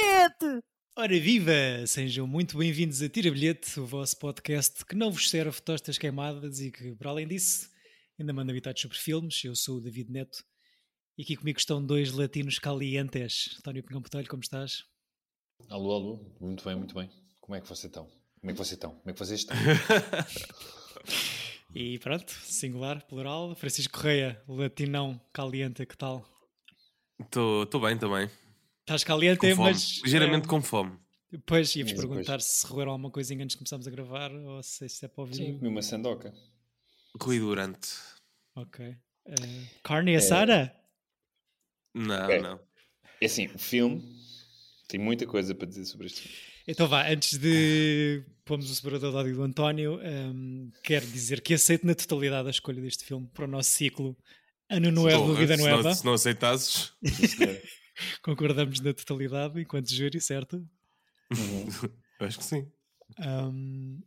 bilhete! Ora viva! Sejam muito bem-vindos a Tira Bilhete, o vosso podcast que não vos serve tostas queimadas e que, para além disso, ainda manda habitados sobre filmes. Eu sou o David Neto e aqui comigo estão dois latinos calientes. António Pinhão Botelho, como estás? Alô, alô, muito bem, muito bem. Como é que vocês estão? Como é que vocês estão? Como é que vocês estão? e pronto, singular, plural. Francisco Correia, latinão caliente, que tal? Estou bem também. Estás caliente, Com fome. mas. Ligeiramente é, com fome. Depois ia-vos perguntar depois- se roeram alguma coisinha antes de começarmos a gravar ou se isso é para ouvir. Sim, comi uma sandoca. Rui Durante. Ok. Eh, carne assada? Não, Ok. não. É assim, o filme tem muita coisa para dizer sobre este filme. Então vá, antes de pomos o separador de ódio do António, ehm, quero dizer que aceito na totalidade a escolha deste filme para o nosso ciclo Ano Novo, Vida se, Nova. não, se não aceitasses. Concordamos na totalidade enquanto júri, certo? Uhum. acho que sim. Um,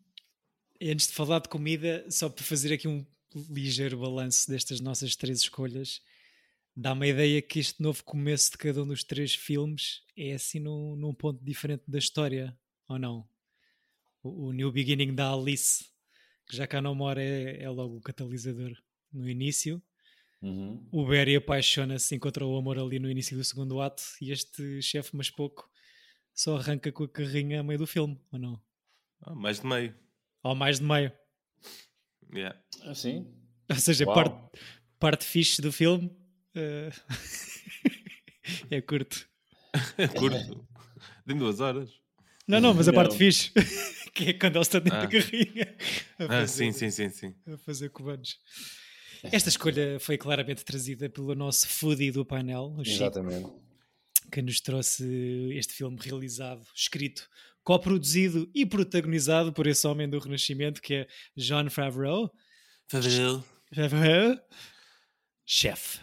antes de falar de comida, só para fazer aqui um ligeiro balanço destas nossas três escolhas, dá-me a ideia que este novo começo de cada um dos três filmes é assim num, num ponto diferente da história, ou não? O, o New Beginning da Alice, que já cá não mora, é, é logo o catalisador no início. Uhum. O Barry apaixona-se, encontra o amor ali no início do segundo ato, e este chefe, mas pouco, só arranca com a carrinha a meio do filme, ou não? Ah, mais de meio. Ou mais de meio. Yeah. Ah, sim? Ou seja, Uau. parte, parte fixe do filme eh, é curto. É curto. Tem duas horas. Não, não, mas a Não. parte fixe, que é quando ele está dentro Ah. da carrinha a Ah, fazer, sim, sim, sim, sim. a fazer comandos. Esta escolha foi claramente trazida pelo nosso foodie do painel, o Chico, Exatamente. que nos trouxe este filme realizado, escrito, coproduzido e protagonizado por esse homem do Renascimento que é John Favreau. Favreau. Favreau, chefe.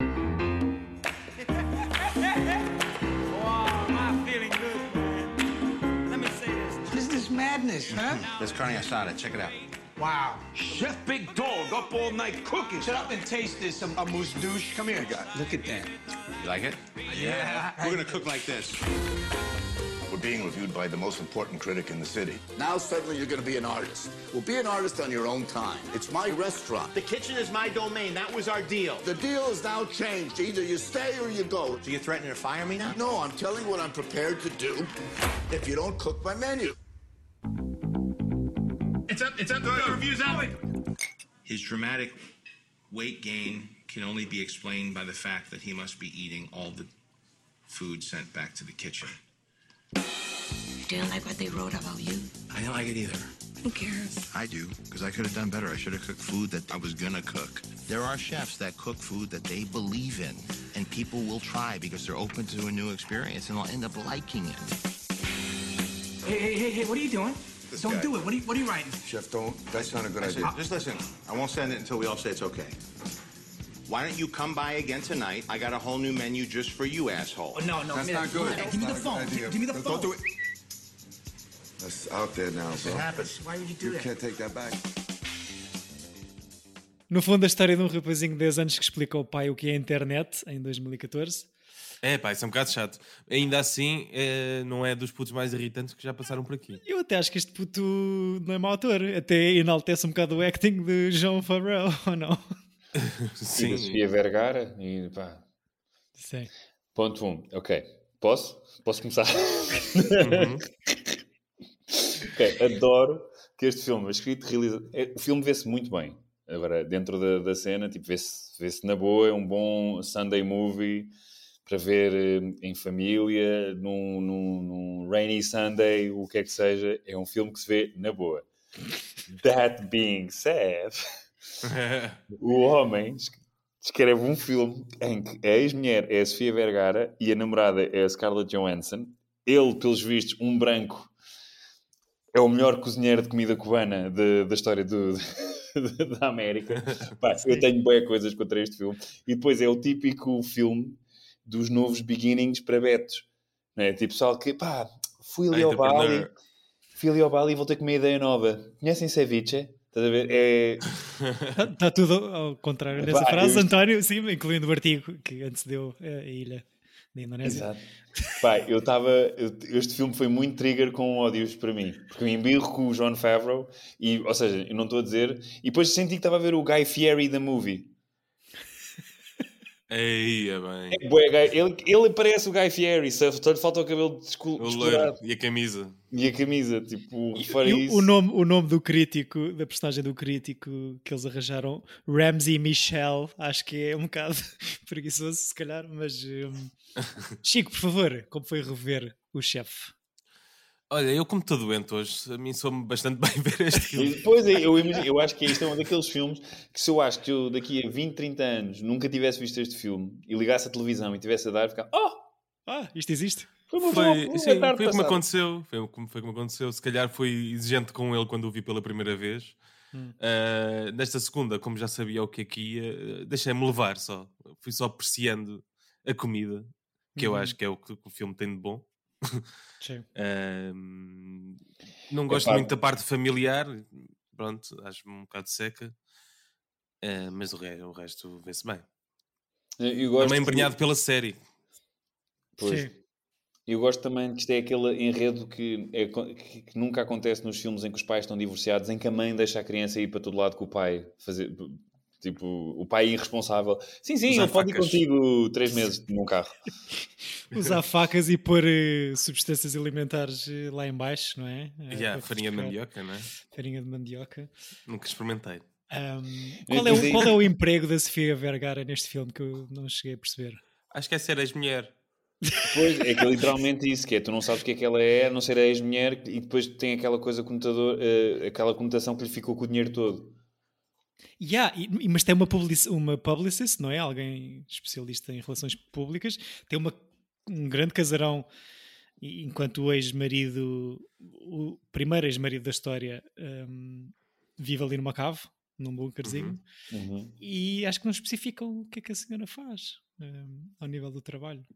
Is madness, huh? There's carne asada. Check it out. Wow. Chef Big Dog up all night cooking. Shut up and taste this, um, a mousse douche. Come here, guy. Look at that. You like it? Yeah. We're gonna cook like this. We're being reviewed by the most important critic in the city. Now suddenly you're going to be an artist. Well, be an artist on your own time. It's my restaurant. The kitchen is my domain. That was our deal. The deal is now changed. Either you stay or you go. So you're threatening to fire me now? No, I'm telling you what I'm prepared to do if you don't cook my menu. It's up. It's up. The review's out. His dramatic weight gain can only be explained by the fact that he must be eating all the food sent back to the kitchen. You didn't like what they wrote about you? I don't like it either. Who cares? I do, because I could have done better. I should have cooked food that I was gonna cook. There are chefs that cook food that they believe in, and people will try because they're open to a new experience and they'll end up liking it. Hey, hey, hey, hey, what are you doing? This Don't guy. do it. What are you, what are you writing? Chef, don't. That's not a good Listen, idea. just listen. I won't send it until we all say it's okay. Why don't you come by again tonight? I got a whole new menu just for you, asshole. Oh, no, no, That's man, not good. Hey, give me the That's not a phone. Give, give me the Don't- phone. Don't do it. That's out there now, bro. It happens. Why would you do You that? can't take that back. No fundo, a história de um rapazinho de 10 anos que explica ao pai o que é a internet em 2014. É pá, isso é um bocado chato. Ainda assim, é, não é dos putos mais irritantes que já passaram por aqui. Eu até acho que este puto não é mau ator, até enaltece um bocado o acting de João Favreau, ou não? E da Sim. Sofia Vergara. E pá. Sim. Ponto 1. Um. Ok. Posso? Posso começar? Uhum. ok. Adoro que este filme é escrito e realizado. é- O filme vê-se muito bem. Agora, dentro da, da cena, tipo, vê-se vê na boa. É um bom Sunday movie para ver eh, em família, num, num, num rainy Sunday, o que é que seja. É um filme que se vê na boa. That being said, o homem es- escreve um filme em que a ex-mulher é a Sofia Vergara e a namorada é a Scarlett Johansson. Ele, pelos vistos, um branco, é o melhor cozinheiro de comida cubana de- da história do, da América. Pá, eu tenho boas coisas contra este filme. E depois é o típico filme dos novos beginnings para betos. É? Tipo, só que, pá, fui ali ao Bali, Entrepreneur. fui ali ao Bali e voltei com uma ideia nova. Conhecem ceviche? Estás a ver? É... Está tá tudo ao contrário nessa frase, eu- António, sim, incluindo o artigo que antecedeu a ilha da Indonésia. Exato. Pá, eu estava. Este filme foi muito trigger com ódios para mim. Porque eu embirro com o John Favreau, e, ou seja, eu não estou a dizer. E depois senti que estava a ver o Guy Fieri da movie. Ei, é bem. É, bué, ele, ele parece o Guy Fieri, só lhe falta o cabelo descolorado. e a camisa. E a camisa, tipo, E refere o, isso. o nome, o nome do crítico, da personagem do crítico que eles arranjaram, Ramsey Michel, acho que é um bocado preguiçoso, se calhar, mas hum, Chico, por favor, como foi rever o chefe? Olha, eu como estou doente hoje, a mim soube bastante bem ver este filme. E Pois é, eu, eu acho que isto é um daqueles filmes que se eu acho que eu daqui a 20, 30 anos nunca tivesse visto este filme e ligasse a televisão e tivesse a dar, ficava, oh, Ah, isto existe? foi uma Foi, boa- sim, uma foi tarde o que me passada. aconteceu. Foi o que foi o que me aconteceu. Se calhar fui exigente com ele quando o vi pela primeira vez. Hum. Ah, nesta segunda, como já sabia o que é que ia, deixei-me levar só. Fui só apreciando a comida, que eu Uhum. acho que é o que o filme tem de bom. Sim. Ahm, não gosto Epá. muito da parte familiar, pronto, acho-me um bocado seca. Ah, mas o, re- o resto vê-se bem. Eu gosto Também embrenhado pela série. Pois. Sim. Eu gosto também que isto é aquele enredo que, é que- que nunca acontece nos filmes em que os pais estão divorciados, em que a mãe deixa a criança ir para todo lado com o pai, fazer tipo o pai irresponsável. Sim, sim, Usar ele pode ir contigo três meses num carro. Usar facas e pôr eh, substâncias alimentares eh, lá em baixo, não é? Eh, Yeah, farinha de mandioca, não é? Farinha de mandioca. Nunca experimentei. Ahm, qual, é o, qual é o emprego da Sofia Vergara neste filme que eu não cheguei a perceber? Acho que é ser ex-mulher. Pois, é que é literalmente isso, que é, tu não sabes o que é que ela é, a não ser a ex-mulher, e depois tem aquela coisa conotador, eh, aquela conotação que lhe ficou com o dinheiro todo. Yeah, e- mas tem uma, publici uma publicist, não é? Alguém especialista em relações públicas. Tem uma, um grande casarão, enquanto o ex-marido, o primeiro ex-marido da história, hum, vive ali numa cave, num bunkerzinho. Uhum. E acho que não especificam o que é que a senhora faz hum, ao nível do trabalho.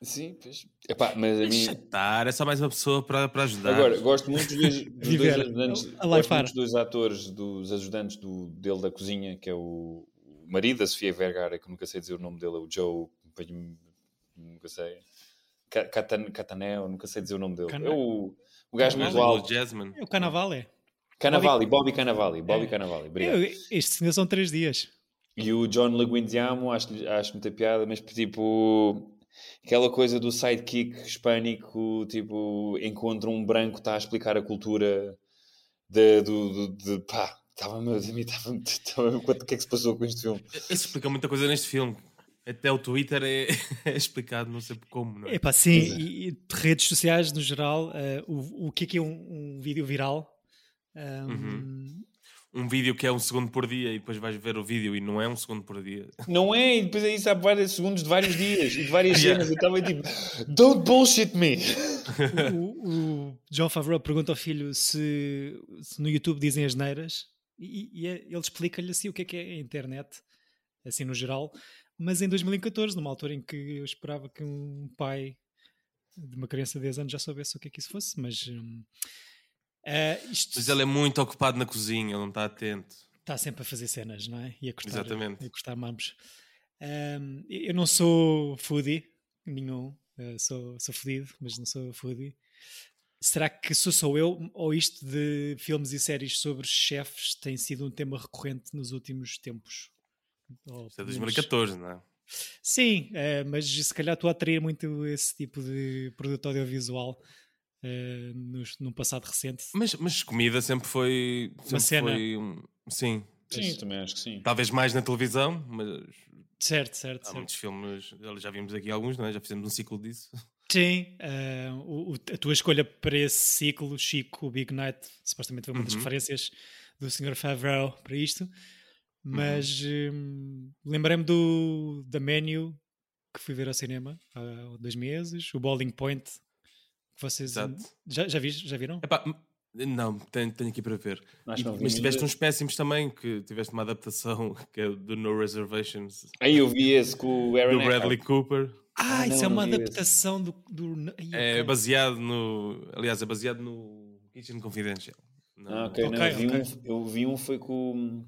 Sim, pois. Epá, mas a mim... Estar, é só mais uma pessoa para, para ajudar. Agora, gosto muito dos dois, dos dois ajudantes, gosto muito dos dois atores, dos ajudantes do, dele da cozinha, que é o, o marido da Sofia Vergara, que nunca sei dizer o nome dele, é o Joe, nunca sei, Ca- Catan, Cataneo, nunca sei dizer o nome dele. Cana- É o, o gajo O muito alto. Jasmine. É o Carnaval, é. Canavali, Bobby Canavali, Bobby É. Canavali, obrigado. Eu, este senhor são três dias. E o John Leguizamo, acho, acho muita piada, mas tipo, aquela coisa do sidekick hispânico, tipo, encontra um branco, está a explicar a cultura de, do, do, de, pá, estava-me a mim, estava-me, o que é que se passou com este filme? Isso explica muita coisa neste filme. Até o Twitter é, é explicado, não sei como. Não é? Epá, sim, e, e de redes sociais no geral, eh, o, o que é que é um, um vídeo viral? Um, Uhum. Um vídeo que é um segundo por dia e depois vais ver o vídeo e não é um segundo por dia. Não é? E depois é isso há vários segundos de vários dias e de várias Yeah. cenas. Eu estava tipo, don't bullshit me! o, o John Favreau pergunta ao filho se, se no YouTube dizem as neiras e, e é- ele explica-lhe assim o que é que é a internet, assim no geral, mas em 2014, numa altura em que eu esperava que um pai de uma criança de 10 anos já soubesse o que é que isso fosse, mas hum, eh, isto Mas ele é muito ocupado na cozinha, ele não está atento. está sempre a fazer cenas, não é? E a cortar, Exatamente. a cortar mamos. Ahm, eu não sou foodie, nenhum. eh, sou, sou fodido, mas não sou foodie. Será que sou só eu ou isto de filmes e séries sobre chefes tem sido um tema recorrente nos últimos tempos? Ou Isso é pelo menos- 2014, não é? Sim, eh, mas se calhar estou a atrair muito esse tipo de produto audiovisual eh, nos- num passado recente. Mas, mas comida sempre foi. Sempre cena. Foi um- sim. Sim, também acho que sim. Talvez mais na televisão, mas Certo, certo, há certo. muitos filmes. Já vimos aqui alguns, não é? Já fizemos um ciclo disso. Sim, eh, o- a tua escolha para esse ciclo, Chico, o Big Night, supostamente foi uma das Uhum. referências do Sr. Favreau para isto, Uhum. mas hum, lembrei-me do da Menu que fui ver ao cinema há dois meses, o Bowling Point, que vocês Exato. já, já, vis- já viram? Epá, não, tenho, tenho aqui para ver. E- não vi mas tiveste uns péssimos também, que tiveste uma adaptação que é do No Reservations Aí eu vi esse com o Aaron do Bradley Eckhart. Cooper. Ah, Ah, isso não, é uma não vi adaptação do. do... É baseado no. Aliás, é baseado no Kitchen Confidential. No- Ah, ok, não, Ok, eu, vi ok. Um, eu vi um foi com,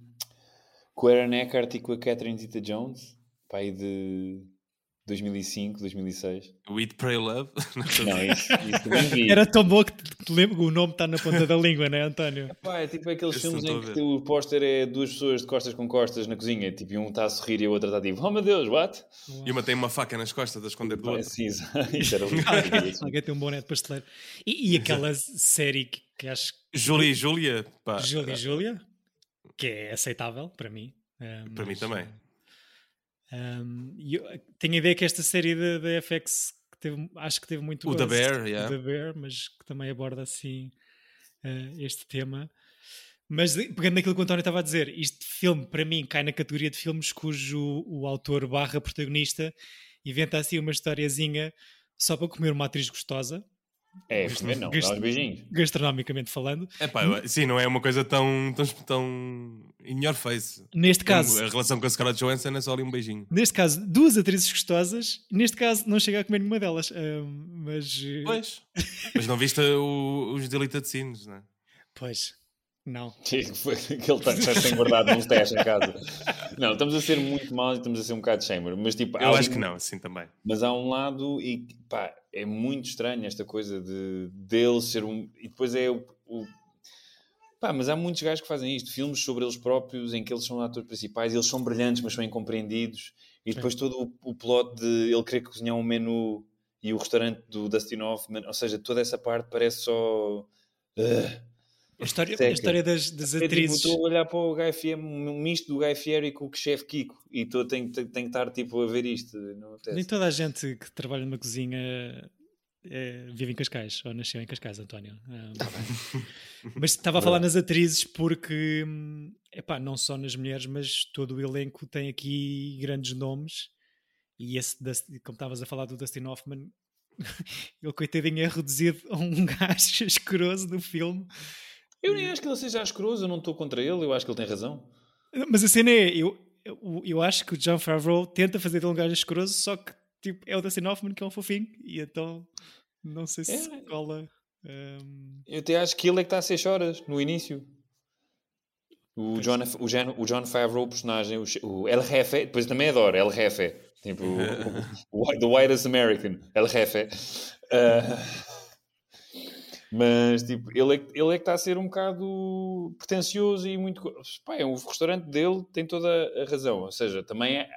com o Aaron Eckhart e com a Catherine Zeta-Jones, pai de 2005, 2006. O Eat, Pray, Love. Não, isso, isso vi. Era tão bom que te- lembro- o nome está na ponta da língua, não é, António? Pá, é tipo aqueles Esse filmes em que o póster é duas pessoas de costas com costas na cozinha, tipo, e um está a sorrir e a outra está tipo, oh meu Deus, what? E uma tem uma faca nas costas a esconder do outro. sim, exato. isso era lindo. Alguém tem um boné de pasteleiro. E, e aquela série que, que acho que. Júlia e Júlia, pá, Júlia e Júlia, que é aceitável para mim. eh, para mim mas, também. Um, e eu tenho a ideia que esta série da, FX que teve, acho que teve muito O The Bear, o yeah. The Bear, mas que também aborda assim eh, este tema. Mas de- pegando naquilo que o António estava a dizer, este filme para mim cai na categoria de filmes cujo o autor barra protagonista inventa assim uma historiazinha só para comer uma atriz gostosa, É, comer não, dá uns beijinhos. gastronomicamente falando. É pá, eu- sim, não é uma coisa tão, tão, tão in your face. Neste caso, A relação com a Scarlett Johansson é só ali um beijinho. Neste caso, duas atrizes gostosas. Neste caso, não chega a comer nenhuma delas. ahm, mas. eh, Pois. Mas não viste o- os deleted scenes, não é? Pois. Não. Que foi que ele tem, tem guardado num stash em casa. Não, estamos a ser muito maus e estamos a ser um bocado shamer, mas tipo, Eu acho um- que não, assim também. Mas há um lado e pá, é muito estranho esta coisa de dele ser um. E depois é o. o- Pá, mas há muitos gajos que fazem isto, filmes sobre eles próprios, em que eles são atores principais, eles são brilhantes, mas são incompreendidos. E depois todo o, o plot de ele querer cozinhar um menu e o restaurante do Dustin Hoffman, ou seja, toda essa parte parece só. Ugh. A história, a história das, das É tipo, atrizes. estou a olhar para o Guy Fieri, um misto do Guy Fieri com o chefe Kiko, e estou, tenho, tenho, tenho que estar tipo, a ver isto. Nem toda a gente que trabalha numa cozinha eh, vive em Cascais, ou nasceu em Cascais, António. Tá mas estava a falar nas atrizes porque, hum, epá, não só nas mulheres, mas todo o elenco tem aqui grandes nomes. E esse, como estavas a falar do Dustin Hoffman, ele, coitadinho, é reduzido a um gajo escroso no filme. Eu nem acho que ele seja asqueroso, eu não estou contra ele, eu acho que ele tem razão. Mas a cena é, eu, eu, eu acho que o John Favreau tenta fazer dele um gajo escroso, só que tipo, é o Dustin Hoffman que é um fofinho, e então não sei se É. cola. hum, Eu até acho que ele é que está a ser choras no início. O John, o, John, o John Favreau, o personagem, o, o El Jefe, depois também adoro El Jefe, tipo o, o, The Whitest American, El Jefe. Ah, mas tipo, ele é, que- ele é que está a ser um bocado pretencioso e muito. Pá, é, o restaurante dele tem toda a razão, ou seja, também é-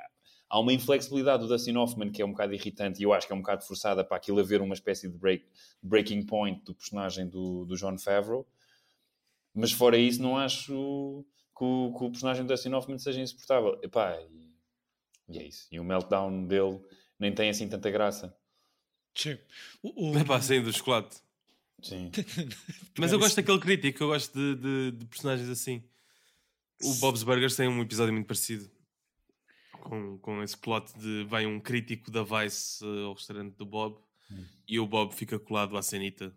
há uma inflexibilidade do Dustin Hoffman que é um bocado irritante e eu acho que é um bocado forçada para aquilo haver uma espécie de break, breaking point do personagem do, do John Favreau. Mas fora isso, não acho que o, que o personagem do Dustin Hoffman seja insuportável. Epá, e, e é isso. E o meltdown dele nem tem assim tanta graça. sim. O- o- É pá, saindo do chocolate. Sim. Mas eu gosto daquele crítico, eu gosto de, de- de personagens assim. O Bob's Burgers tem um episódio muito parecido. Com, com esse plot de vai um crítico da Vice eh, ao restaurante do Bob e o Bob fica colado à cenita.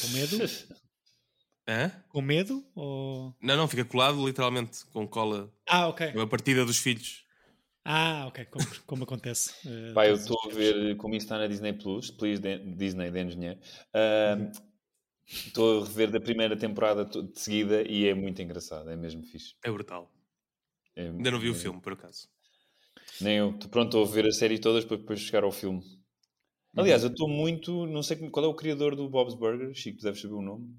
Com medo? Hã? Com medo? Ou... Não, não, fica colado literalmente com cola. Ah, ok. A partida dos filhos. Ah, ok, como, como acontece. Pá, eu estou a ver como isso está na Disney Plus, please de- Disney de engenheiro. Ah, Estou a rever da primeira temporada de seguida e é muito engraçado, é mesmo fixe. É brutal. É- Ainda não vi o é- filme, por acaso. Nem eu. Tô- Pronto, estou a ver a série todas para depois chegar ao filme. Aliás, eu estou muito. Não sei qual é o criador do Bob's Burger. Chico, deves saber o nome.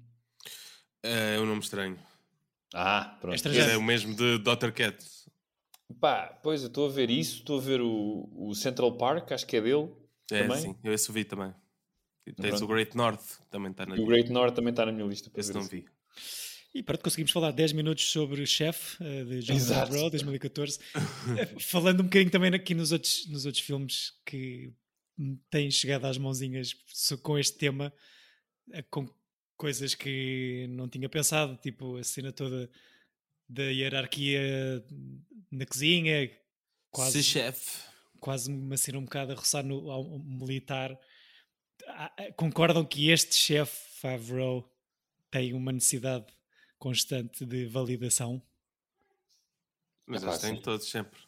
É um nome estranho. Ah, pronto. estrangeiro. É o mesmo de Dr. Cat. Pá, pois eu estou a ver isso. Estou a ver o, o Central Park, acho que é dele. É, também. sim, eu esse vi também. E tens Pronto. o Great North, também está na E o Great North também está na minha lista. Para Esse ver não isso. vi. E pronto, conseguimos falar 10 minutos sobre Chef, eh, de John Exato. Favreau, 2014. Eh, Falando um bocadinho também aqui nos outros, nos outros filmes que têm chegado às mãozinhas com este tema, eh, com coisas que não tinha pensado, tipo a cena toda da hierarquia na cozinha, quase, Se chefe. quase uma cena um bocado a roçar no ao militar. Ah, ah, Concordam que este chefe Favreau tem uma necessidade constante de validação? Mas Epá, eles têm todos sempre.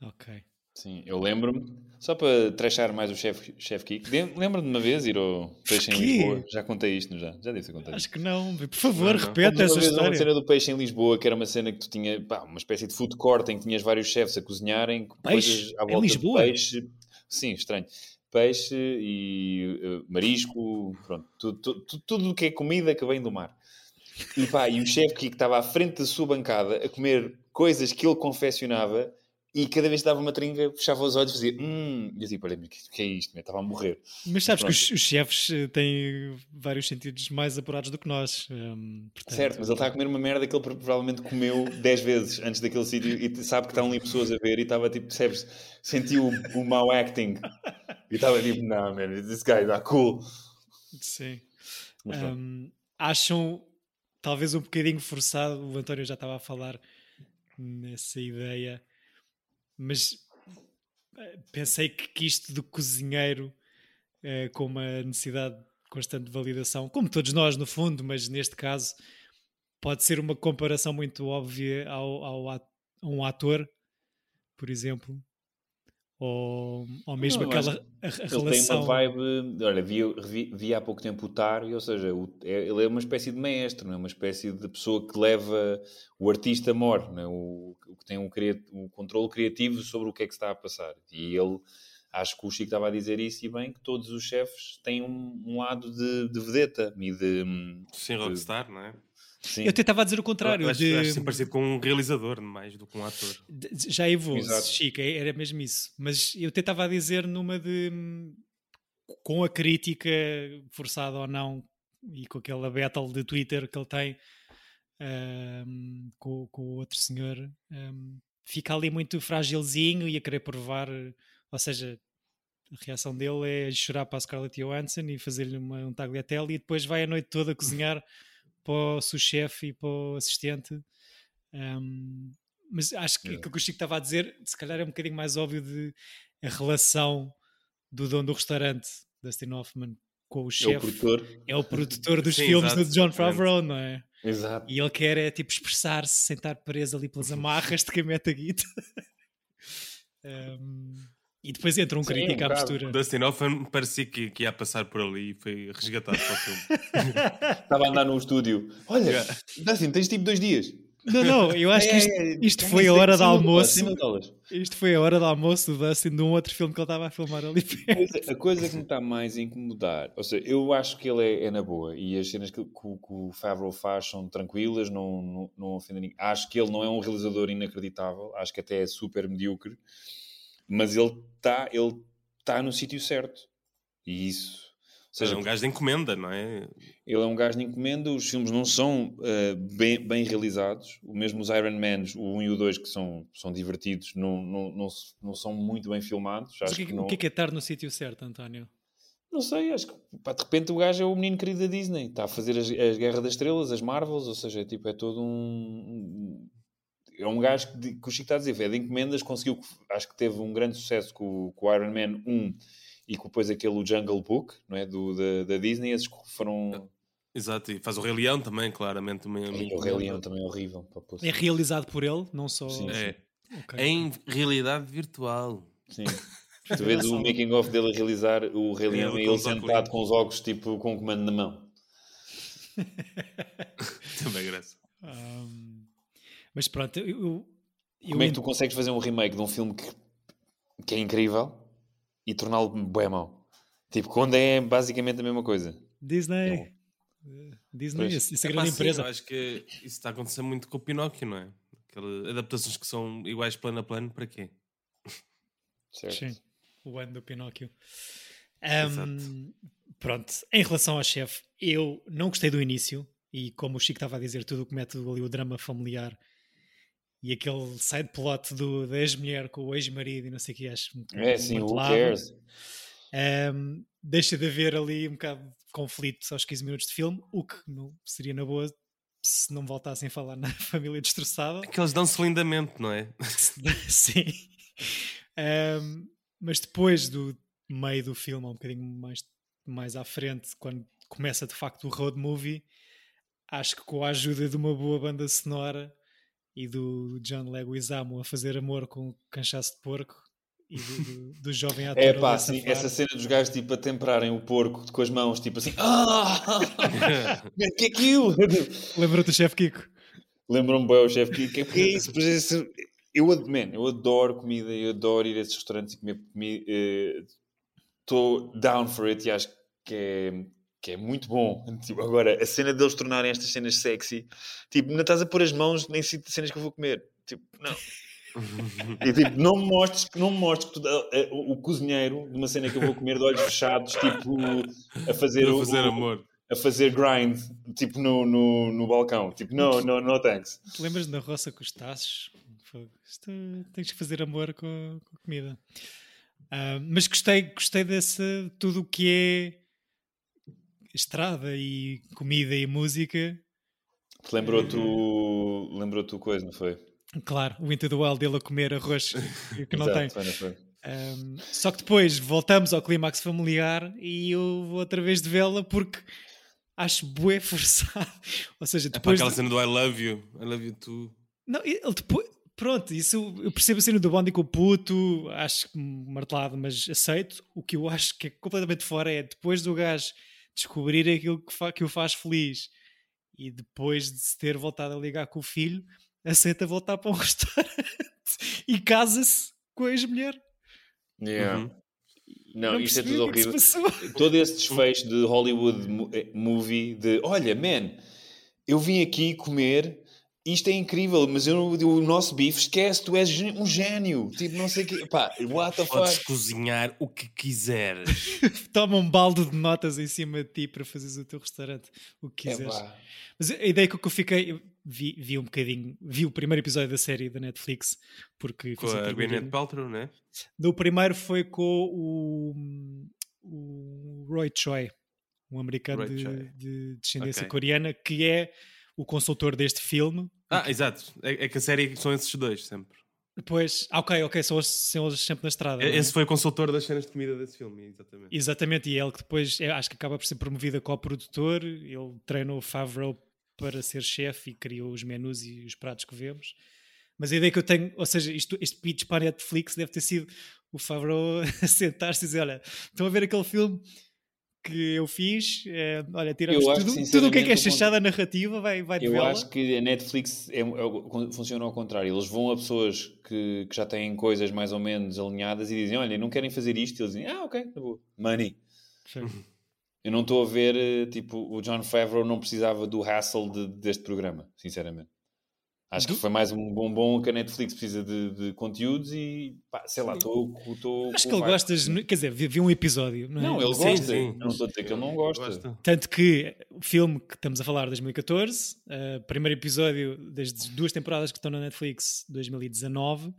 Ok. Sim, eu lembro-me, só para trechar mais o chefe chef Kiko, lembro-me de uma vez ir ao Peixe em Lisboa. Já contei isto, já? Já disse contei. Acho que não. Por favor, repete essa história. uma cena do Peixe em Lisboa, que era uma cena que tu tinha, pá, uma espécie de food court em que tinhas vários chefes a cozinharem peixe? à volta em Lisboa? peixe. Sim, estranho. Peixe e uh, marisco, pronto, tudo, tudo, tudo o que é comida que vem do mar. E pá, e o chefe que estava à frente da sua bancada a comer coisas que ele confeccionava e cada vez que dava uma trinca, fechava os olhos e dizia hum, e eu tipo, olha, o que é isto? Eu estava a morrer. Mas sabes Pronto. que os, os, chefes eh, têm vários sentidos mais apurados do que nós. Um, portanto... Certo, mas ele está a comer uma merda que ele provavelmente comeu 10 vezes antes daquele sítio e sabe que estão ali pessoas a ver e estava tipo, percebes, sentiu o, o mau acting e estava tipo, não, man, this guy está cool. Sim. Um, acham talvez um bocadinho forçado, o António já estava a falar nessa ideia, mas eh, pensei que, isto do cozinheiro é, com uma necessidade constante de validação, como todos nós no fundo, mas neste caso pode ser uma comparação muito óbvia ao, ao a um ator, por exemplo, ou, ou mesmo não, aquela a, a ele relação. Ele tem uma vibe. Olha, vi, vi, vi há pouco tempo o Tari, ou seja, o, é, ele é uma espécie de maestro, não é? uma espécie de pessoa que leva o artista mor, não é? o, o que tem um, um controle criativo sobre o que é que se está a passar. E ele, acho que o Chico estava a dizer isso e bem, que todos os chefes têm um, um lado de, de vedeta e de. Sim, rockstar, não é? Sim. Eu tentava dizer o contrário. Acho, de... acho parecido com um realizador mais do que um ator. De, já evou, Chico, é, era mesmo isso. Mas eu tentava dizer numa de. com a crítica, forçada ou não, e com aquela battle de Twitter que ele tem um, com, com o outro senhor, um, fica ali muito frágilzinho e a querer provar. Ou seja, a reação dele é chorar para a Scarlett Johansson e fazer-lhe um tagliatelle e depois vai a noite toda a cozinhar para o sous-chefe e para o assistente. Um, mas acho que aquilo que o Chico estava a dizer, se calhar é um bocadinho mais óbvio de a relação do dono do restaurante, Dustin Hoffman, com o chefe. É o produtor. É o produtor dos Sim, filmes exato, do John Favreau, não é? Exato. E ele quer é tipo expressar-se, sentar preso ali pelas amarras de quem mete a guita. um, E depois entra um Sim, crítico um à postura. Dustin Hoffman parecia que, que ia passar por ali e foi resgatado para o filme. Estava a andar num estúdio. Olha, yeah. Dustin, tens tipo dois dias. Não, não, eu acho que isto, isto foi a hora de almoço. Isto foi a hora de almoço do Dustin de um outro filme que ele estava a filmar ali perto. A coisa que me está mais a incomodar, ou seja, eu acho que ele é, é na boa e as cenas que, que, que o Favreau faz são tranquilas, não, não, não ofendem ninguém. Acho que ele não é um realizador inacreditável, acho que até é super medíocre mas ele está ele tá no sítio certo. E isso. Ou seja, é um gajo de encomenda, não é? Ele é um gajo de encomenda, os filmes não são uh, bem, bem realizados. O mesmo os Iron Man, o 1 e o 2, que são, são divertidos, não, não, não, não são muito bem filmados. Mas acho o que, que não... o que é, que é estar no sítio certo, António? Não sei, acho que pá, de repente o gajo é o menino querido da Disney. Está a fazer as, as Guerra das Estrelas, as Marvels, ou seja, tipo, é todo um é um gajo que, que o Chico está a dizer, é de encomendas, conseguiu, acho que teve um grande sucesso com, com o Iron Man 1 e com depois aquele Jungle Book, não é? Do, da, da Disney, esses foram... Exato, e faz o Rei Leão também, claramente. Uma, o Rei Leão também é horrível. É realizado por ele, não só... Sim, é. Okay. Em realidade virtual. Sim. tu vês o making of dele a realizar o Rei Leão e ele sentado com os óculos, tipo, com o comando na mão. também graça. Um... Mas pronto, eu, eu Como é que tu consegues fazer um remake de um filme que, que é incrível e torná-lo bem mau? Tipo, quando é basicamente a mesma coisa. Disney. É. Disney, pois. isso é, é grande empresa. eu acho que isso está a acontecer muito com o Pinóquio, não é? Aquelas adaptações que são iguais plano a plano, para quê? Certo. Sim, o ano do Pinóquio. Um, pronto, em relação ao chefe, eu não gostei do início e como o Chico estava a dizer, tudo o que mete ali o drama familiar e aquele side plot do, da ex-mulher com o ex-marido e não sei o que, acho muito É sim, who cares? Um, deixa de haver ali um bocado de conflito aos 15 minutos de filme, o que não seria na boa se não voltassem a falar na família destroçada. É que eles dão-se lindamente, não é? sim. Um, mas depois do meio do filme, um bocadinho mais, mais à frente, quando começa de facto o road movie, acho que com a ajuda de uma boa banda sonora e do John Leguizamo a fazer amor com canchaço de porco e do, do, do jovem ator. É pá, sim, essa cena dos gajos tipo a temperarem o porco com as mãos, tipo assim, ah! O que é aquilo? Lembra-te do chefe Kiko? Lembram-me bem o chefe Kiko, é porque é isso, pois é isso. Eu, man, eu adoro comida, eu adoro ir a esses restaurantes e comer comida. Estou down for it e acho que é, que é muito bom. Tipo, agora, a cena deles tornarem estas cenas sexy, tipo, não estás a pôr as mãos nem cenas que eu vou comer. Tipo, não. E, tipo, não me mostres, não me mostres que tu, eh, o, o cozinheiro de uma cena que eu vou comer de olhos fechados, tipo, a fazer, A fazer o- amor. a fazer grind, tipo, no, no, no balcão. Tipo, no, no, no thanks. Te lembras na roça com os taços? Tens que fazer amor com, com a comida. Ah, mas gostei, gostei desse tudo o que é estrada e comida e música. Lembrou-te o- lembrou-te o coisa, não foi? Claro, o Into the Wild dele a comer arroz que não tem. Exato, foi, não foi? Um, só que depois voltamos ao clímax familiar e eu vou outra vez de vela porque acho bué forçado. Ou seja, É depois. aquela de- cena do I love you, I love you too. Não, ele depois. Pronto, isso eu percebo a cena do Bondi com o puto, acho que martelado, mas aceito. O que eu acho que é completamente fora é depois do gajo descobrir aquilo que, fa- que o faz feliz e depois de se ter voltado a ligar com o filho, aceita voltar para um restaurante e casa-se com a ex-mulher. Yeah. Uhum. Não, Não isto é tudo é horrível. Todo esse desfecho de Hollywood eh, movie de olha, man, eu vim aqui comer, isto é incrível, mas eu, o nosso bife, esquece, tu és um gênio. Tipo, não sei o quê. Pá, what the Podes fuck? cozinhar o que quiseres. Toma um balde de notas em cima de ti para fazeres o teu restaurante, o que quiseres. Epá. Mas a ideia que eu fiquei, eu vi, vi um bocadinho, vi o primeiro episódio da série da Netflix, porque Com fiz um a. Gwyneth Paltrow, né? No primeiro foi com o, o Roy Choi, um americano Roy de, Choi. de descendência Ok. coreana, que é o consultor deste filme. Ah, exato. É, é que a série são esses dois sempre. Depois, ah, ok, ok, são eles, são eles sempre na estrada. é? Esse foi o consultor das cenas de comida desse filme, exatamente. Exatamente, e é ele que depois é, acho que acaba por ser promovido a co-produtor. Ele treinou o Favreau para ser chefe e criou os menus e os pratos que vemos. Mas a ideia que eu tenho, ou seja, isto, este pitch para a Netflix deve ter sido o Favreau sentar-se e dizer: Olha, estão a ver aquele filme que eu fiz? É, olha, tiramos acho tudo, tudo o que é que é chachada narrativa, vai, vai Eu vela. acho que a Netflix é, é- funciona ao contrário. Eles vão a pessoas que, que já têm coisas mais ou menos alinhadas e dizem: Olha, não querem fazer isto. E eles dizem: Ah, ok, tá bom. Money. Sim. Eu não estou a ver, eh, tipo, o John Favreau não precisava do hassle de- deste programa, sinceramente. Acho que foi mais um bombom que a Netflix precisa de, de conteúdos e, pá, sei lá, estou estou Acho com que ele gosta, quer dizer, vi, vi um episódio. Não, é? Não, ele Sim, gosta. sim. Não estou a dizer que ele não gosta. Tanto que o filme que estamos a falar, 2014, uh, primeiro episódio das duas temporadas que estão na Netflix, 2019,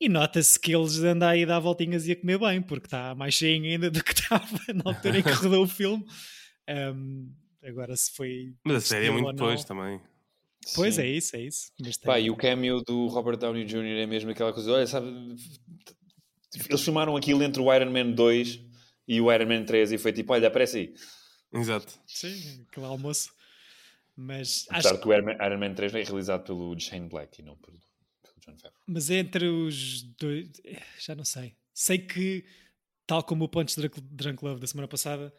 e nota-se que eles andam aí a dar voltinhas e a comer bem, porque está mais cheio ainda do que estava na altura em que rodou o filme. Um, agora se foi. Mas a série é muito depois também. Pois Sim. é isso, é isso. Mas tem- Pá, e o cameo do Robert Downey Jr. é mesmo aquela coisa, olha, sabe, eles filmaram aquilo entre o Iron Man 2 e o Iron Man 3 e foi tipo, olha, aparece aí. Exato. Sim, aquele almoço. Mas Apesar acho que o Iron Man, Iron Man 3 é realizado pelo Shane Black e não pelo, pelo John Favreau. Mas entre os dois, eh, já não sei. Sei que, tal como o Punch Drunk Love da semana passada,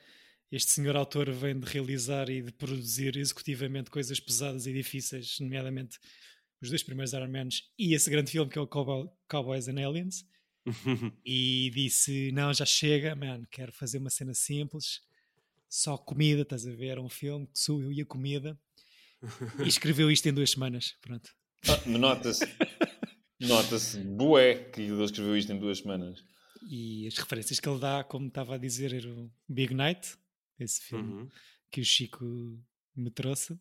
este senhor autor vem de realizar e de produzir executivamente coisas pesadas e difíceis, nomeadamente os dois primeiros Iron Mans e esse grande filme que é o Cowboy- Cowboys and Aliens. E disse: Não, já chega, man, quero fazer uma cena simples, só comida, estás a ver? Um filme que sou eu e a comida. E escreveu isto em duas semanas. Pronto. Ah, nota-se, nota-se, bué, que ele escreveu isto em duas semanas. E as referências que ele dá, como estava a dizer, era o Big Night, esse filme Uhum. que o Chico me trouxe,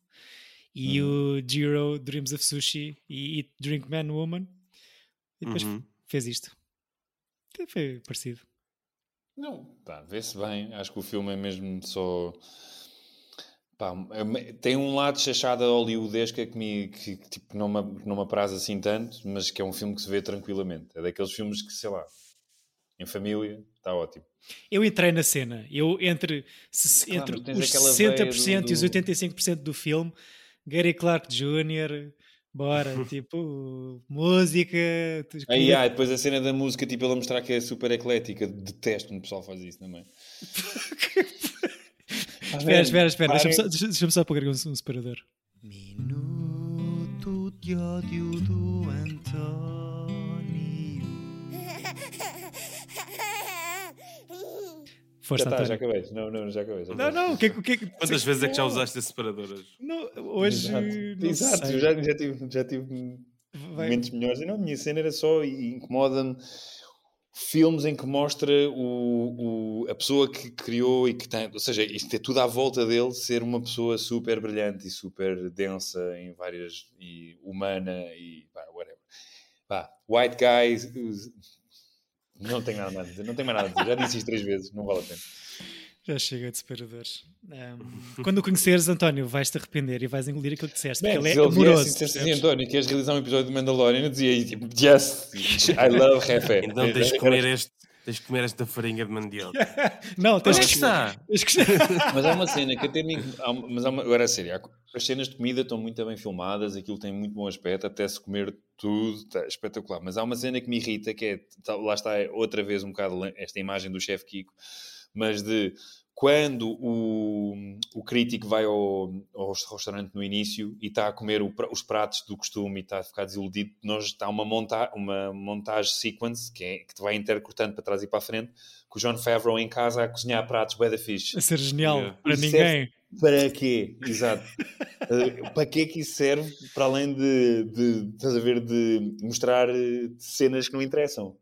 e o Jiro Dreams of Sushi e Eat, Drink Man Woman. E depois Uhum. fez isto. Até Foi parecido. Não, pá, vê-se bem. Acho que o filme é mesmo só. Pá, é- tem um lado chachada hollywoodesca que, me, que, que, tipo, não, me, não me apraz assim tanto, mas que é um filme que se vê tranquilamente. É daqueles filmes que, sei lá, em família, está ótimo. Eu entrei na cena. Eu entre, se- Claro, entre os aquela 60% veia e os do- 85% do filme, Gary Clark Jr., Bora, tipo, música. Aí, ah, depois a cena da música, tipo, ele a mostrar que é super eclética. Detesto quando o pessoal faz isso também. Espera, espera, espera. Deixa-me só, deixa- só pôr um, um separador. Minuto de ódio do António. Força, já está, já António. acabei. Não, não, já acabei. já Não, não, o que é que. é que- Quantas vezes é que já usaste esse separador hoje? Não, hoje. Exato, não Exato, sei. eu já, já tive, já tive Vai- momentos melhores. E Não, a minha cena era só e incomoda-me filmes em que mostra o, o- a pessoa que criou e que tem, ou seja, isto é tudo à volta dele ser uma pessoa super brilhante e super densa em várias e humana e pá, whatever. Pá, white guys, não tenho nada mais a dizer, não tenho mais nada a dizer, já disse isto três vezes, não vale a pena. Já chega de separadores. Ahm, quando o conheceres, António, vais-te arrepender e vais engolir aquilo que disseste, porque ele se é amoroso. e dissesse assim? António, queres realizar um episódio de Mandalorian? Eu dizia, yes, I love Refé. Então tens de comer, este, tens de comer esta farinha de mandioca. Não, tens Onde é que que está? tens que- Mas há uma cena que até me. há Mas há uma, agora é sério, há- as cenas de comida estão muito bem filmadas, aquilo tem muito bom aspecto, até se comer tudo, está espetacular. Mas há uma cena que me irrita, que é, tá- lá está outra vez um bocado esta imagem do chefe Kiko, mas de quando o, o crítico vai ao, ao restaurante no início e está a comer o os pratos do costume e está a ficar desiludido, nós está uma, monta uma montagem sequence que, é, que te vai intercortando para trás e para a frente, com o John Favreau em casa a cozinhar pratos bué da fixe. a ser genial para Isso ninguém. Para quê? Exato. Uh, para que é que isso serve para além de, de, estás a ver, de mostrar uh, cenas que não interessam?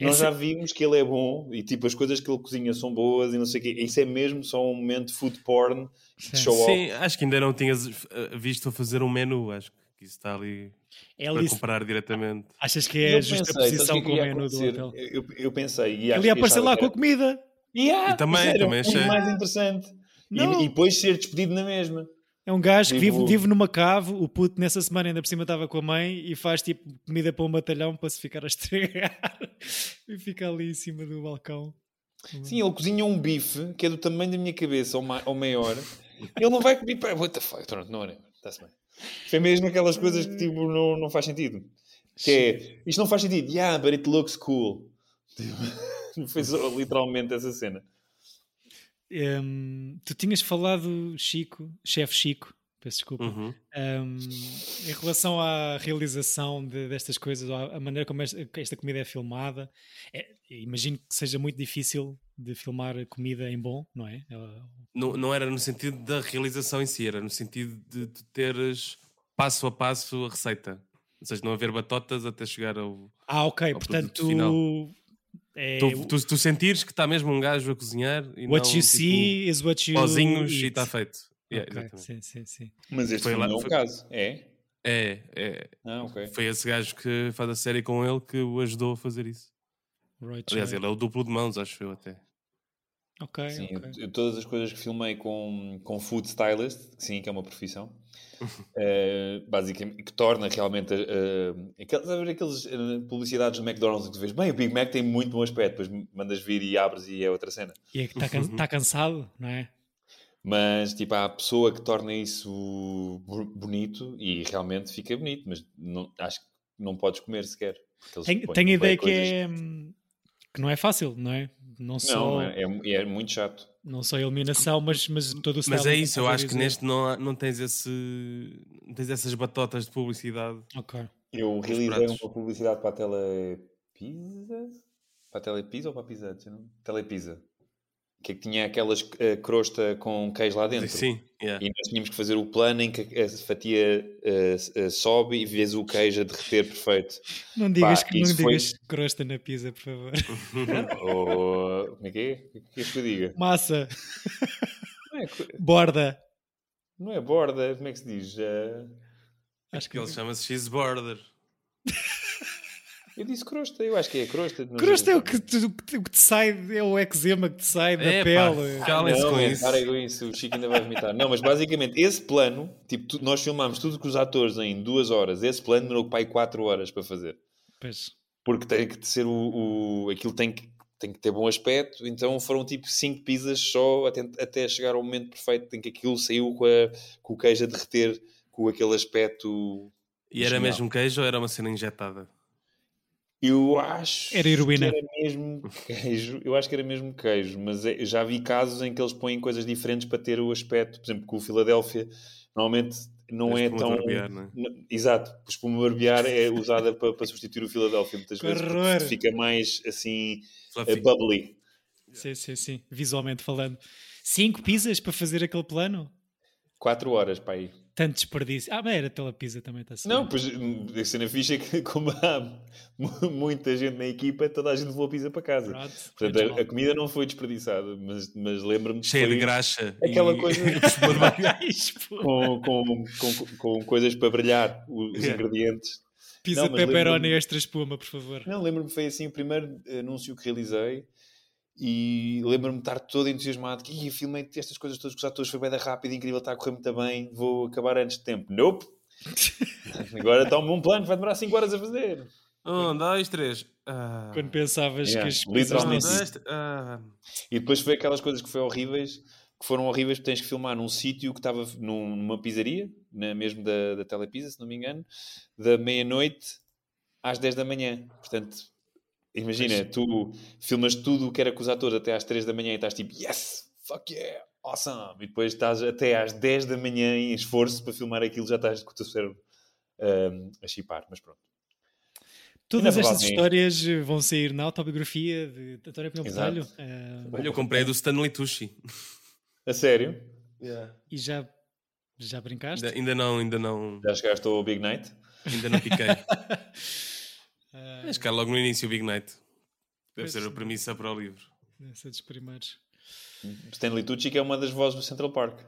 Nós Esse- já vimos que ele é bom e tipo as coisas que ele cozinha são boas e não sei o quê. Isso é mesmo só um momento de food porn, de show off. Sim, acho que ainda não tinhas eh, visto fazer um menu. Acho que isso está ali É para ali- comparar diretamente. Achas que E é eu a justa pensei, sabes posição com o menu do acontecer? hotel? Eu, eu pensei, e Ele ia aparecer lá com a comida. Yeah, também, era também muito achei. mais interessante. E, e depois ser despedido na mesma. É um gajo que vive, vive numa cave, o puto nessa semana ainda por cima estava com a mãe e faz tipo comida para um batalhão para se ficar a estragar e fica ali em cima do balcão. Sim, ele cozinha um bife que é do tamanho da minha cabeça ou, ma- ou maior. Ele não vai comer. Pá, what the fuck? Pronto, não é. Está-se bem. Foi mesmo aquelas coisas que tipo, não, não faz sentido. Que é, isto não faz sentido. Yeah, but it looks cool. Tipo, Foi literalmente essa cena. Hum, tu tinhas falado, Chico, chefe Chico, peço desculpa, Uhum. hum, em relação à realização de- destas coisas, à maneira como esta, comida é filmada. É- imagino que seja muito difícil de filmar comida em bom, não é? Não, não era no sentido da realização em si, era no sentido de, de teres passo a passo a receita. Ou seja, não haver batotas até chegar ao. Ah, ok, ao portanto, final. É, Tu, tu, tu sentires que está mesmo um gajo a cozinhar e what não, you tipo, see is what you pozinhos e eat. está feito. Yeah, Ok, exatamente. sim, sim, sim. Mas este Foi lá- não é o caso. É? É, é. Ah, ok. Foi esse gajo que faz a série com ele que o ajudou a fazer isso. Roy Aliás, Choi. ele é o duplo de mãos, acho eu até. Ok, Sim, ok. eu- eu todas as coisas que filmei com, com food stylist, que sim, que é uma profissão, eh, basicamente, que torna realmente uh, aquelas, aquelas eh, publicidades do McDonald's que tu vês, bem, o Big Mac tem muito bom aspecto, depois mandas vir e abres e é outra cena. E é que está can- tá cansado, não é? Mas, tipo, há a pessoa que torna isso bo- bonito e realmente fica bonito, mas não, acho que não podes comer sequer. Tenho, tenho a ideia que coisas- é hum, que não é fácil, não é? Não só, Não, não, é, é, é muito chato. só a eliminação, mas, mas todo o Mas é que isso, eu acho que neste não, há- não tens esse. Não tens essas batotas de publicidade. Ok. Eu realizei pratos. uma publicidade para a Telepisa. Para a Telepisa ou para a não- Telepisa. Que é que tinha aquelas eh, crosta com queijo lá dentro. Sim, yeah. E nós tínhamos que fazer o plano em que a fatia eh, eh, sobe e vês o queijo a derreter perfeito. Não digas, Pá, que, não isso foi- digas crosta na pizza, por favor. Ou, como é que é? O que é que eu diga? Massa, Não é, borda. não é borda, como é que se diz? Eh, Acho que Ele chama-se Cheese Border. eu disse crosta, eu acho que é crosta. não crosta é o que, te, o que te- sai, é o eczema que te sai da É, pá, pele. calem-se não, com isso. Para com isso, o Chico ainda vai vomitar. Não, mas basicamente, esse plano, tipo, tu- nós filmámos tudo com os atores em duas horas. Esse plano demorou pai quatro horas para fazer. Pois. Porque tem que ser o. o aquilo tem que, tem que ter bom aspecto. Então foram tipo cinco pizzas só até, até chegar ao momento perfeito em que aquilo saiu com, a- com o queijo a derreter, com aquele aspecto E era Genial. mesmo queijo ou era uma cena injetada? Eu acho Era heroína. que era mesmo queijo. Eu acho que era mesmo queijo, mas é- já vi casos em que eles põem coisas diferentes para ter o aspecto. Por exemplo, com o Philadelphia, normalmente não A é tão. barbear, não é? Exato, a espuma barbear é usada para, para substituir o Philadelphia muitas vezes. porque! Fica mais assim. Fluffy. eh, bubbly. Sim, sim, sim. Visualmente falando. Cinco pizzas para fazer aquele plano? 4 horas para aí. Tanto desperdício. Ah, mas era pela pizza também, está Não, pois a cena fixa é que, como há mu- muita gente na equipa, toda a gente levou a pizza para casa. Pronto, Portanto, a, a comida não foi desperdiçada, mas, mas lembro-me que Cheia de graxa. Aquela e- coisa de com, com, com, com coisas para brilhar, os Yeah. ingredientes. Pizza pepperoni extra espuma, por favor. Não, lembro-me foi assim o primeiro anúncio que realizei e lembro-me de estar todo entusiasmado que "Ih, filmei estas coisas todas com os atores, foi bem da rápido, incrível, está a correr muito bem, vou acabar antes de tempo. Nope! Agora está um bom plano, vai demorar 5 horas a fazer. Um, dois, três. Ah. Quando pensavas Yeah, que as pizzas Um, literalmente. dois. Ah. E depois foi aquelas coisas que foi horríveis, que foram horríveis porque tens que filmar num sítio que estava num- numa pizzaria, na, mesmo da, da Telepizza, se não me engano, da meia-noite às 10 da manhã. Portanto, imagina, tu filmas tudo o que era com os atores até às 3 da manhã e estás tipo, yes, fuck yeah, awesome. E depois estás até às 10 da manhã em esforço para filmar aquilo, já estás com o teu cérebro ahm, a chipar, mas pronto. Todas estas histórias vão sair na autobiografia de António Exato. Botelho. eh, Olha, eu comprei do Stanley Tucci. A sério? e já, já brincaste? Ainda, ainda não, ainda não, Já chegaste ao Big Night? ainda não piquei. Acho que é logo no início o Big Night. Deve Pois ser a premissa para o livro. Deve ser dos primeiros. Stanley Tucci, que é uma das vozes do Central Park.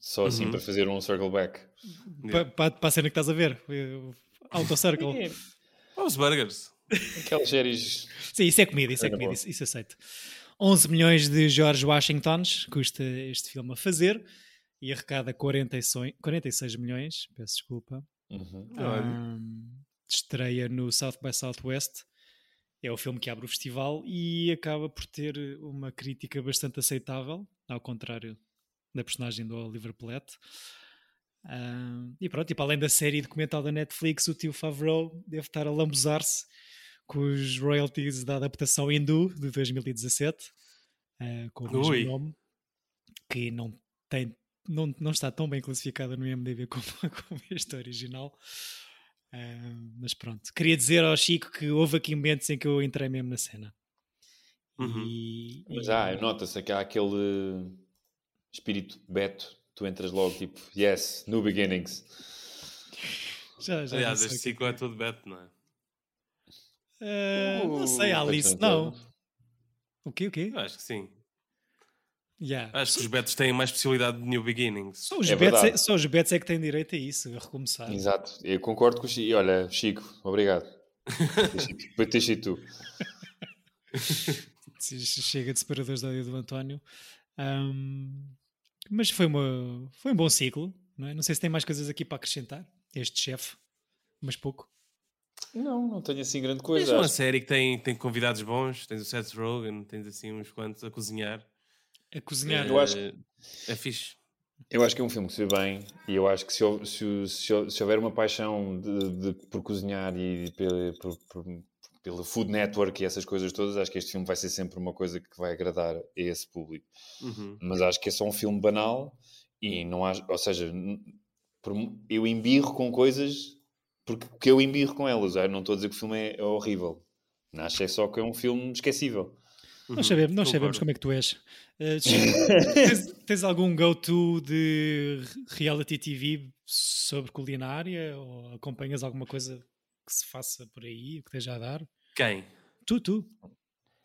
Só assim Uhum. para fazer um circle back. Para a cena que estás a ver. Auto Circle. Os burgers. Aquelas séries. Sim, isso é comida, isso é Era comida, isso, isso aceito. 11 milhões de George Washingtons custa este filme a fazer e arrecada 46, 46 milhões, peço desculpa. Uhum. Ahm, estreia no South by Southwest. É o filme que abre o festival e acaba por ter uma crítica bastante aceitável, ao contrário da personagem do Oliver Platt. Ahm, e pronto, e para além da série documental da Netflix, o tio Favreau deve estar a lambuzar-se com os royalties da adaptação hindu de 2017, ah, com o mesmo Ui. nome, que não, tem, não, não está tão bem classificada no IMDb como, como este original. Ah, mas pronto, queria dizer ao Chico que houve aqui momentos em que eu entrei mesmo na cena. Uhum. E, Mas e- ah, nota-se que há aquele espírito beto. Tu entras logo tipo, yes, new beginnings. já, já Aliás, este ciclo é todo Beto, não é? Ah, não sei, Uh, Alice, bastante não. O quê, o quê? Eu acho que sim. Yeah. Acho que os Betos têm mais possibilidade de New Beginnings. Só os, É bets é, só os bets é que têm direito a isso, a recomeçar. Exato, eu concordo com o Chico. E olha, Chico, obrigado. Depois tens sido tu. Chega de separadores da área do António. Ahm, mas foi, uma, foi um bom ciclo. Não, é? não sei se tem mais coisas aqui para acrescentar. Este chefe, mas pouco. Não, não tenho assim grande Tens coisa. uma acho. série que tem, tem convidados bons, tens o Seth Rogen, tens assim uns quantos a cozinhar. A cozinhar. Eu acho- É fixe. Eu acho que é um filme que se vê bem e eu acho que se, se, se se houver uma paixão de, de- por cozinhar e pela, por, por- pelo Food Network e essas coisas todas, acho que este filme vai ser sempre uma coisa que vai agradar a esse público. Uhum. Mas acho que é só um filme banal e não há, ou seja, eu embirro com coisas porque, porque eu embirro com elas. Eu não estou a dizer que o filme é, é horrível. Acho é só que é um filme esquecível. Nós sabemos, nós sabemos como é que tu és. Chico, tens, tens algum go-to de reality TV sobre culinária? Ou acompanhas alguma coisa que se faça por aí, que esteja a dar? Quem? Tu, tu.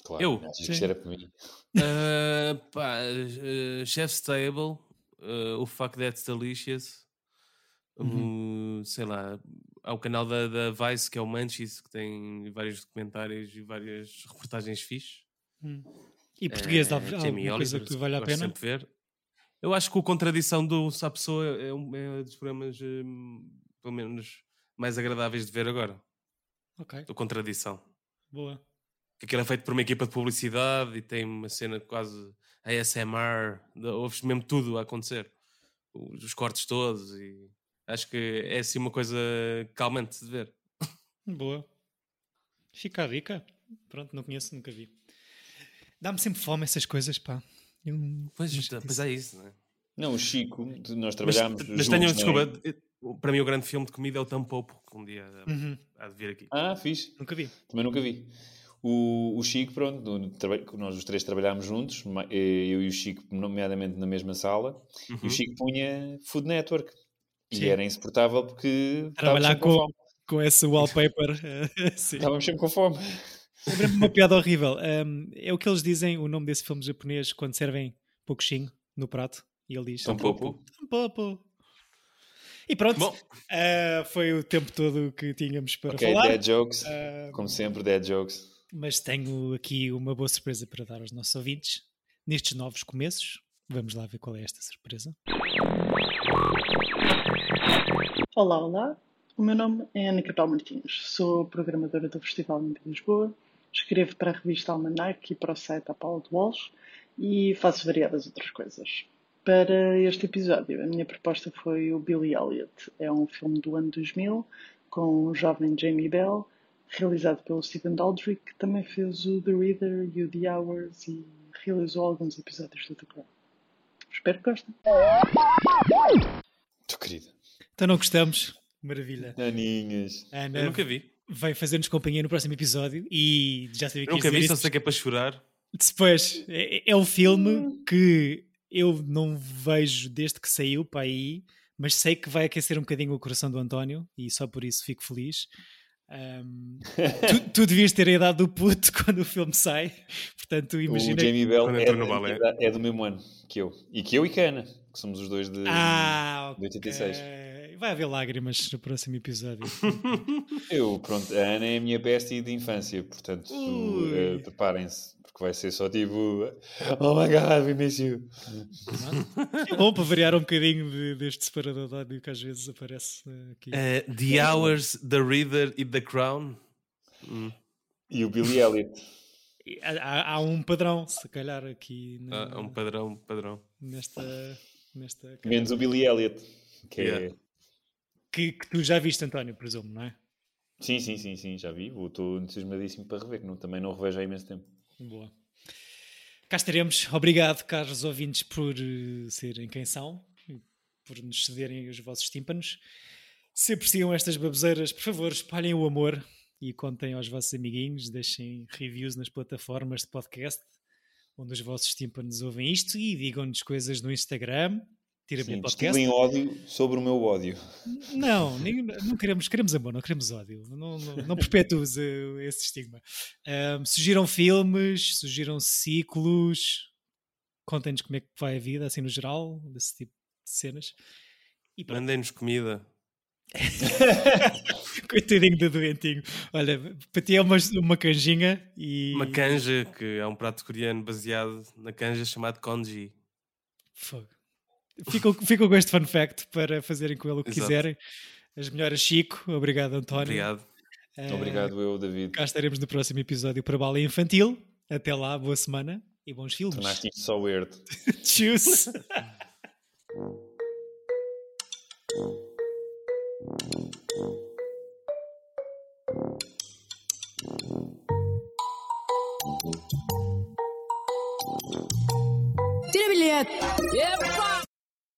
Claro, Eu? que isto era para mim. Uh, pá, uh, Chef's Table, uh, o Fuck That's Delicious, Uhum. o- sei lá, há o canal da, da Vice que é o Munchies, que tem vários documentários e várias reportagens fixes. Hum. E português, há, há Eh, Jamie alguma coisa Oliver, que vale a pena? sempre ver. Eu acho que o Contradição do Sá Pessoa é um é dos programas, hum, pelo menos, mais agradáveis de ver agora. Ok, O Contradição. boa. que aquilo é feito por uma equipa de publicidade e tem uma cena quase ASMR, ouves mesmo tudo a acontecer, os, os cortes todos e Acho que é assim uma coisa calmante de ver. Boa. Fica a dica. Pronto, não conheço, nunca vi. Dá-me sempre fome essas coisas, pá. Eu, Pois, mas- pois é isso, não é? Não, o Chico, nós Mas, trabalhámos. mas juntos, tenham não é? desculpa, eh, para mim o grande filme de comida é o Tampopo, que um dia Uhum. há de vir aqui. Ah, fixe. Nunca vi. Também nunca vi. O, o Chico, pronto, nós os três trabalhámos juntos, eh, eu e o Chico, nomeadamente na mesma sala, e Uhum. o Chico punha Food Network. E Sim. era insuportável porque Trabalhar com com, fome. com esse wallpaper. eh. Estávamos sempre com fome. Lembra-me uma piada horrível. Um, é o que eles dizem, o nome desse filme japonês, quando servem pouquinho no prato. E ele diz: Tampopo. Tampopo. E pronto, Bom. uh, foi o tempo todo que tínhamos para Ok, falar. dead jokes. Uh, Como sempre, dead jokes. mas tenho aqui uma boa surpresa para dar aos nossos ouvintes nestes novos começos. Vamos lá ver qual é esta surpresa. Olá, olá. O meu nome é Ana Capel Martins. Sou programadora do Festival de Lisboa. Escrevo para a revista Almanac e para o site A Paula de Walsh e faço variadas outras coisas. Para este episódio, a minha proposta foi o Billy Elliot. É um filme do ano 2000 com o jovem Jamie Bell, realizado pelo Stephen Daldry, que também fez o The Reader e o The Hours e realizou alguns episódios do The Crown. Espero que gostem. Tu querida. Então não gostamos? Maravilha. Aninhas. Ana Eu nunca vi. Vai fazer-nos companhia no próximo episódio e já sabia que Eu nunca vi, só sei que é para chorar. Depois, é, é um filme que eu não vejo desde que saiu para aí, mas sei que vai aquecer um bocadinho o coração do António e só por isso fico feliz. Ahm, tu, tu devias ter a idade do puto quando o filme sai, portanto, imagina. O Jamie Bell é, balé. é do mesmo ano que eu. E que eu e que a Ana, que somos os dois de, Ah, de 86. ok. Vai haver lágrimas no próximo episódio. Eu, pronto, a Ana é a minha bestie de infância, portanto, Ui. eh, preparem-se, porque vai ser só tipo Oh my god, you. É bom para variar um bocadinho de- deste separador de ódio que às vezes aparece eh, aqui. Eh, the Hours, The Reader e The Crown. Hum. E o Billy Elliot. Há, há- há um padrão, se calhar, aqui na- Ah, é um padrão, padrão. nesta. nesta Menos o Billy Elliot. Que é- Yeah. Que, que tu já viste, António, presumo, não é? Sim, sim, sim, sim, já vi. Estou entusiasmadíssimo para rever, que não, também não revejo há imenso tempo. Boa. Cá estaremos. Obrigado, caros ouvintes, por eh, serem quem são e por nos cederem os vossos tímpanos. Se apreciam estas baboseiras, por favor, espalhem o amor e contem aos vossos amiguinhos, deixem reviews nas plataformas de podcast onde os vossos tímpanos ouvem isto e digam-nos coisas no Instagram. Tira bem Sim, podcast. destilem ódio sobre o meu ódio. Não, nem- não queremos, queremos amor, não queremos ódio. Não, não, não perpetues eh, esse estigma. Sugiram filmes, sugiram ciclos, contem-nos como é que vai a vida, assim no geral, desse tipo de cenas. E. Mandem-nos comida. Coitadinho do doentinho. Olha, para ti é uma, uma canjinha e. Uma canja, que é um prato coreano baseado na canja chamado congee. Fogo. Ficam, ficam com este fun fact para fazerem com ele o que Exato. quiserem. As melhoras, Chico. Obrigado, António. Obrigado. Eh, Obrigado, eu, David. Cá estaremos no próximo episódio para Bala Infantil. Até lá, boa semana e bons filmes. Tornaste isto só weird. Tchuss! Tira bilhete! Epa!